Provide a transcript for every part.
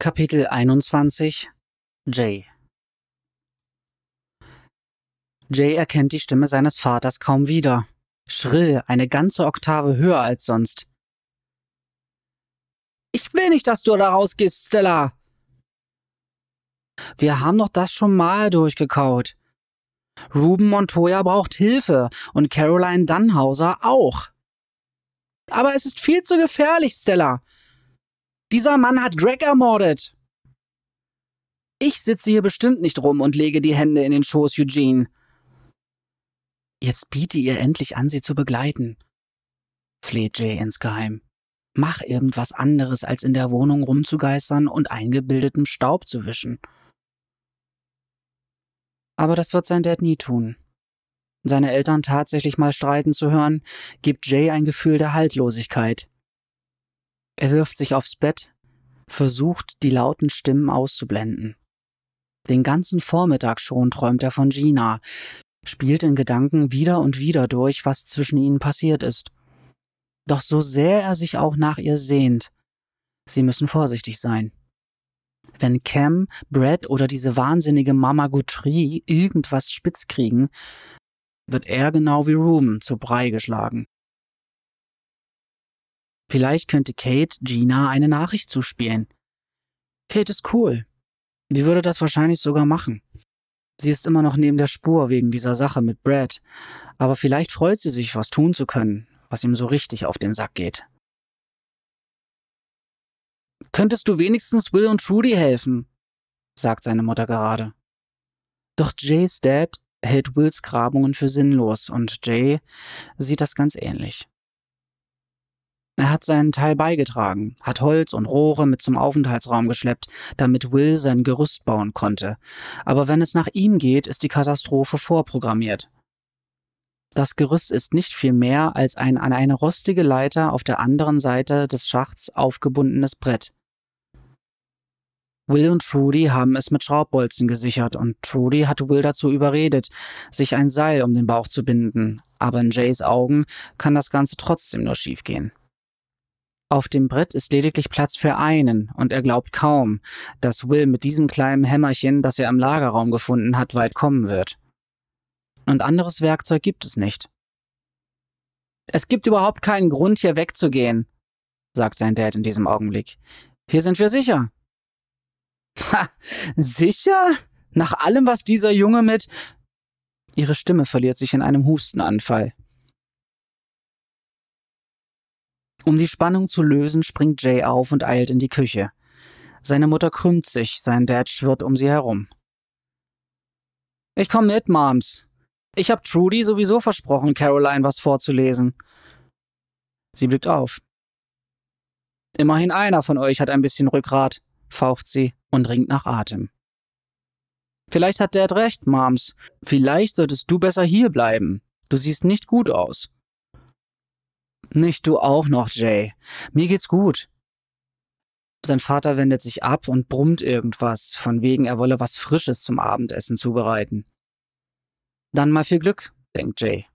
Kapitel 21 Jay Jay erkennt die Stimme seines Vaters kaum wieder. Schrill, eine ganze Oktave höher als sonst. Ich will nicht, dass du da rausgehst, Stella. Wir haben doch das schon mal durchgekaut. Ruben Montoya braucht Hilfe und Caroline Dannhauser auch. Aber es ist viel zu gefährlich, Stella. Dieser Mann hat Greg ermordet. Ich sitze hier bestimmt nicht rum und lege die Hände in den Schoß Eugene. Jetzt biete ihr endlich an, sie zu begleiten, fleht Jay insgeheim. Mach irgendwas anderes, als in der Wohnung rumzugeistern und eingebildetem Staub zu wischen. Aber das wird sein Dad nie tun. Seine Eltern tatsächlich mal streiten zu hören, gibt Jay ein Gefühl der Haltlosigkeit. Er wirft sich aufs Bett, versucht, die lauten Stimmen auszublenden. Den ganzen Vormittag schon träumt er von Gina, spielt in Gedanken wieder und wieder durch, was zwischen ihnen passiert ist. Doch so sehr er sich auch nach ihr sehnt, sie müssen vorsichtig sein. Wenn Cam, Brad oder diese wahnsinnige Mama Guthrie irgendwas spitz kriegen, wird er genau wie Ruben zu Brei geschlagen. Vielleicht könnte Kate Gina eine Nachricht zuspielen. Kate ist cool. Die würde das wahrscheinlich sogar machen. Sie ist immer noch neben der Spur wegen dieser Sache mit Brad, aber vielleicht freut sie sich, was tun zu können, was ihm so richtig auf den Sack geht. Könntest du wenigstens Will und Trudy helfen? sagt seine Mutter gerade. Doch Jays Dad hält Wills Grabungen für sinnlos und Jay sieht das ganz ähnlich. Er hat seinen Teil beigetragen, hat Holz und Rohre mit zum Aufenthaltsraum geschleppt, damit Will sein Gerüst bauen konnte. Aber wenn es nach ihm geht, ist die Katastrophe vorprogrammiert. Das Gerüst ist nicht viel mehr als ein an eine rostige Leiter auf der anderen Seite des Schachts aufgebundenes Brett. Will und Trudy haben es mit Schraubbolzen gesichert und Trudy hat Will dazu überredet, sich ein Seil um den Bauch zu binden, aber in Jays Augen kann das Ganze trotzdem nur schiefgehen. Auf dem Brett ist lediglich Platz für einen, und er glaubt kaum, dass Will mit diesem kleinen Hämmerchen, das er im Lagerraum gefunden hat, weit kommen wird. Und anderes Werkzeug gibt es nicht. Es gibt überhaupt keinen Grund, hier wegzugehen, sagt sein Dad in diesem Augenblick. Hier sind wir sicher. Ha, sicher? Nach allem, was dieser Junge mit. Ihre Stimme verliert sich in einem Hustenanfall. Um die Spannung zu lösen, springt Jay auf und eilt in die Küche. Seine Mutter krümmt sich, sein Dad schwirrt um sie herum. Ich komm mit, Moms. Ich hab Trudy sowieso versprochen, Caroline was vorzulesen. Sie blickt auf. Immerhin einer von euch hat ein bisschen Rückgrat, faucht sie und ringt nach Atem. Vielleicht hat Dad recht, Moms. Vielleicht solltest du besser hier bleiben. Du siehst nicht gut aus. Nicht du auch noch, Jay. Mir geht's gut. Sein Vater wendet sich ab und brummt irgendwas, von wegen er wolle was Frisches zum Abendessen zubereiten. Dann mal viel Glück, denkt Jay.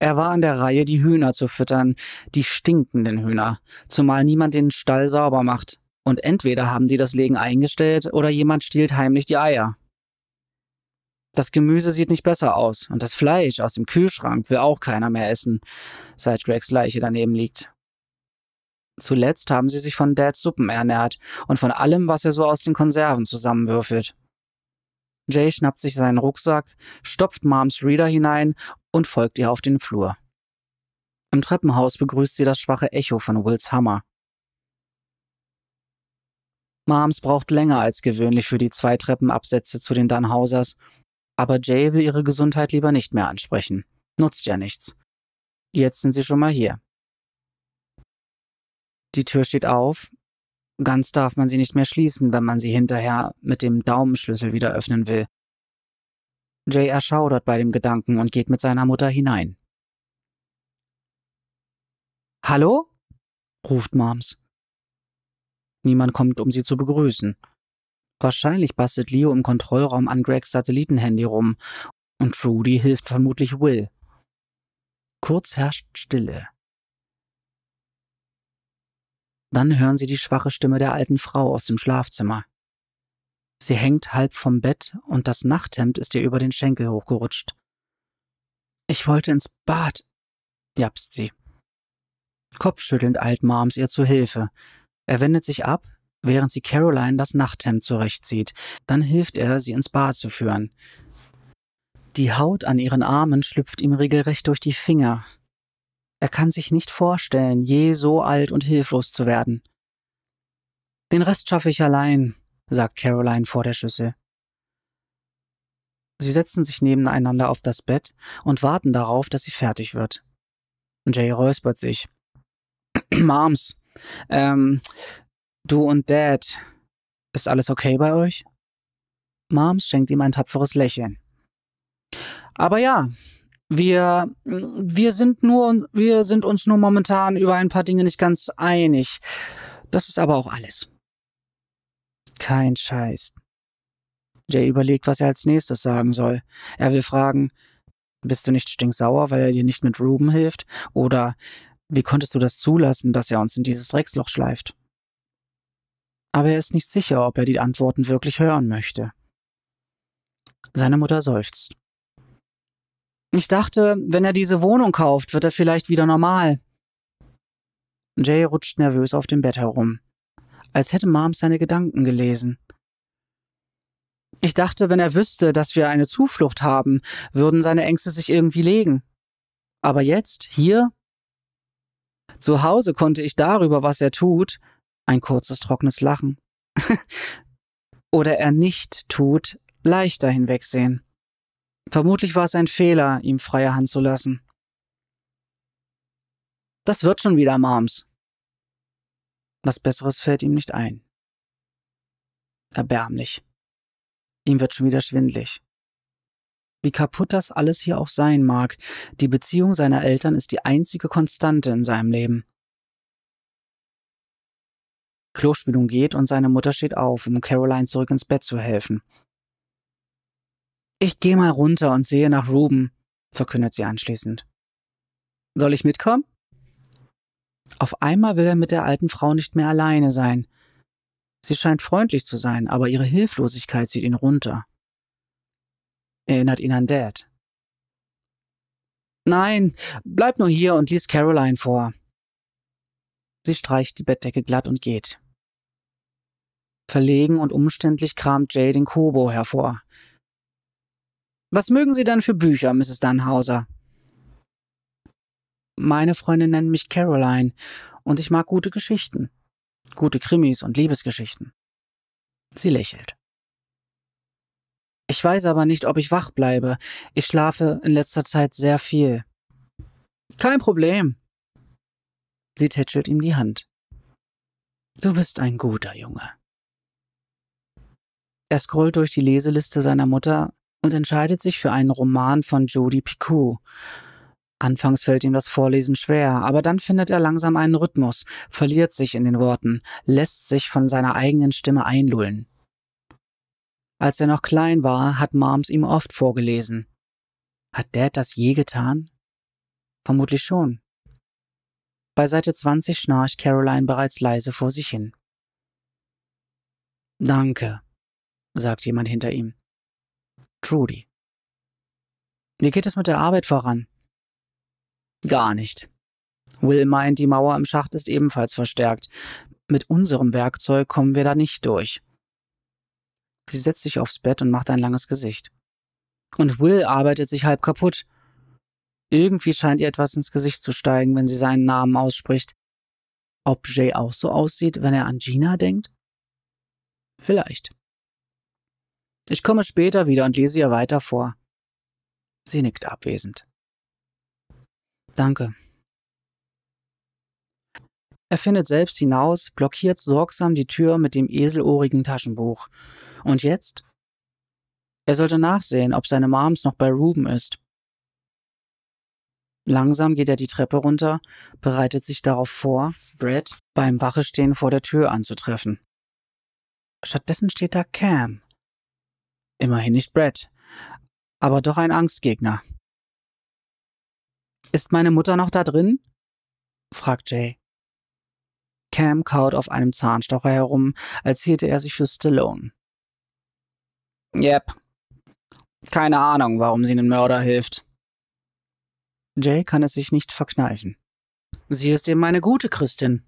Er war an der Reihe, die Hühner zu füttern, die stinkenden Hühner, zumal niemand den Stall sauber macht. Und entweder haben die das Legen eingestellt oder jemand stiehlt heimlich die Eier. Das Gemüse sieht nicht besser aus und das Fleisch aus dem Kühlschrank will auch keiner mehr essen, seit Gregs Leiche daneben liegt. Zuletzt haben sie sich von Dads Suppen ernährt und von allem, was er so aus den Konserven zusammenwürfelt. Jay schnappt sich seinen Rucksack, stopft Moms Reader hinein und folgt ihr auf den Flur. Im Treppenhaus begrüßt sie das schwache Echo von Wills Hammer. Moms braucht länger als gewöhnlich für die zwei Treppenabsätze zu den Dunhausers aber Jay will ihre Gesundheit lieber nicht mehr ansprechen. Nutzt ja nichts. Jetzt sind sie schon mal hier. Die Tür steht auf. Ganz darf man sie nicht mehr schließen, wenn man sie hinterher mit dem Daumenschlüssel wieder öffnen will. Jay erschaudert bei dem Gedanken und geht mit seiner Mutter hinein. Hallo? ruft Moms. Niemand kommt, um sie zu begrüßen. Wahrscheinlich bastelt Leo im Kontrollraum an Gregs Satellitenhandy rum und Trudy hilft vermutlich Will. Kurz herrscht Stille. Dann hören sie die schwache Stimme der alten Frau aus dem Schlafzimmer. Sie hängt halb vom Bett und das Nachthemd ist ihr über den Schenkel hochgerutscht. Ich wollte ins Bad, japst sie. Kopfschüttelnd eilt Moms ihr zu Hilfe. Er wendet sich ab, während sie Caroline das Nachthemd zurechtzieht. Dann hilft er, sie ins Bad zu führen. Die Haut an ihren Armen schlüpft ihm regelrecht durch die Finger. Er kann sich nicht vorstellen, je so alt und hilflos zu werden. Den Rest schaffe ich allein, sagt Caroline vor der Schüssel. Sie setzen sich nebeneinander auf das Bett und warten darauf, dass sie fertig wird. Jay räuspert sich. Moms, ähm, du und Dad, ist alles okay bei euch? Moms schenkt ihm ein tapferes Lächeln. Aber ja, wir, wir sind nur, wir sind uns nur momentan über ein paar Dinge nicht ganz einig. Das ist aber auch alles. Kein Scheiß. Jay überlegt, was er als nächstes sagen soll. Er will fragen, bist du nicht stinksauer, weil er dir nicht mit Ruben hilft? Oder wie konntest du das zulassen, dass er uns in dieses Drecksloch schleift? Aber er ist nicht sicher, ob er die Antworten wirklich hören möchte. Seine Mutter seufzt. Ich dachte, wenn er diese Wohnung kauft, wird er vielleicht wieder normal. Jay rutscht nervös auf dem Bett herum, als hätte Mom seine Gedanken gelesen. Ich dachte, wenn er wüsste, dass wir eine Zuflucht haben, würden seine Ängste sich irgendwie legen. Aber jetzt, hier? Zu Hause konnte ich darüber, was er tut, ein kurzes trockenes Lachen, oder er nicht tut, leichter hinwegsehen. Vermutlich war es ein Fehler, ihm freie Hand zu lassen. Das wird schon wieder, Moms. Was Besseres fällt ihm nicht ein. Erbärmlich. Ihm wird schon wieder schwindlig. Wie kaputt das alles hier auch sein mag, die Beziehung seiner Eltern ist die einzige Konstante in seinem Leben. Klospülung geht und seine Mutter steht auf, um Caroline zurück ins Bett zu helfen. Ich gehe mal runter und sehe nach Ruben, verkündet sie anschließend. Soll ich mitkommen? Auf einmal will er mit der alten Frau nicht mehr alleine sein. Sie scheint freundlich zu sein, aber ihre Hilflosigkeit zieht ihn runter. Erinnert ihn an Dad. Nein, bleib nur hier und lies Caroline vor. Sie streicht die Bettdecke glatt und geht. Verlegen und umständlich kramt Jay den Kobo hervor. Was mögen Sie denn für Bücher, Mrs. Dannhauser? Meine Freunde nennen mich Caroline und ich mag gute Geschichten. Gute Krimis und Liebesgeschichten. Sie lächelt. Ich weiß aber nicht, ob ich wach bleibe. Ich schlafe in letzter Zeit sehr viel. Kein Problem. Sie tätschelt ihm die Hand. Du bist ein guter Junge. Er scrollt durch die Leseliste seiner Mutter und entscheidet sich für einen Roman von Jodi Picou. Anfangs fällt ihm das Vorlesen schwer, aber dann findet er langsam einen Rhythmus, verliert sich in den Worten, lässt sich von seiner eigenen Stimme einlullen. Als er noch klein war, hat Moms ihm oft vorgelesen. Hat Dad das je getan? Vermutlich schon. Bei Seite 20 schnarcht Caroline bereits leise vor sich hin. Danke, sagt jemand hinter ihm. Trudy. Wie geht es mit der Arbeit voran? Gar nicht. Will meint, die Mauer im Schacht ist ebenfalls verstärkt. Mit unserem Werkzeug kommen wir da nicht durch. Sie setzt sich aufs Bett und macht ein langes Gesicht. Und Will arbeitet sich halb kaputt. Irgendwie scheint ihr etwas ins Gesicht zu steigen, wenn sie seinen Namen ausspricht. Ob Jay auch so aussieht, wenn er an Gina denkt? Vielleicht. Ich komme später wieder und lese ihr weiter vor. Sie nickt abwesend. Danke. Er findet selbst hinaus, blockiert sorgsam die Tür mit dem eselohrigen Taschenbuch. Und jetzt? Er sollte nachsehen, ob seine Moms noch bei Ruben ist. Langsam geht er die Treppe runter, bereitet sich darauf vor, Brad beim Wachestehen vor der Tür anzutreffen. Stattdessen steht da Cam, Immerhin nicht Brad. Aber doch ein Angstgegner. Ist meine Mutter noch da drin? fragt Jay. Cam kaut auf einem Zahnstocher herum, als hielte er sich für Stallone. Yep. Keine Ahnung, warum sie einem Mörder hilft. Jay kann es sich nicht verkneifen. Sie ist eben eine gute Christin.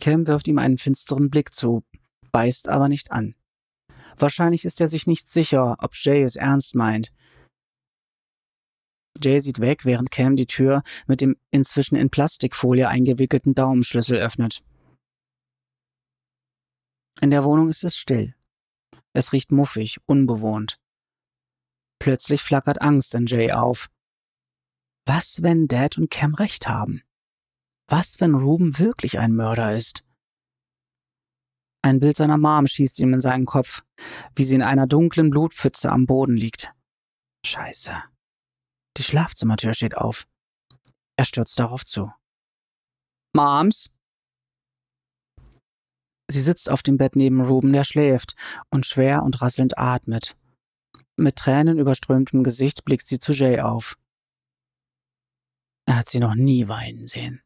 Cam wirft ihm einen finsteren Blick zu, beißt aber nicht an. Wahrscheinlich ist er sich nicht sicher, ob Jay es ernst meint. Jay sieht weg, während Cam die Tür mit dem inzwischen in Plastikfolie eingewickelten Daumenschlüssel öffnet. In der Wohnung ist es still. Es riecht muffig, unbewohnt. Plötzlich flackert Angst in Jay auf. Was, wenn Dad und Cam recht haben? Was, wenn Ruben wirklich ein Mörder ist? Ein Bild seiner Mom schießt ihm in seinen Kopf, wie sie in einer dunklen Blutpfütze am Boden liegt. Scheiße. Die Schlafzimmertür steht auf. Er stürzt darauf zu. Moms? Sie sitzt auf dem Bett neben Ruben, der schläft und schwer und rasselnd atmet. Mit Tränen überströmtem Gesicht blickt sie zu Jay auf. Er hat sie noch nie weinen sehen.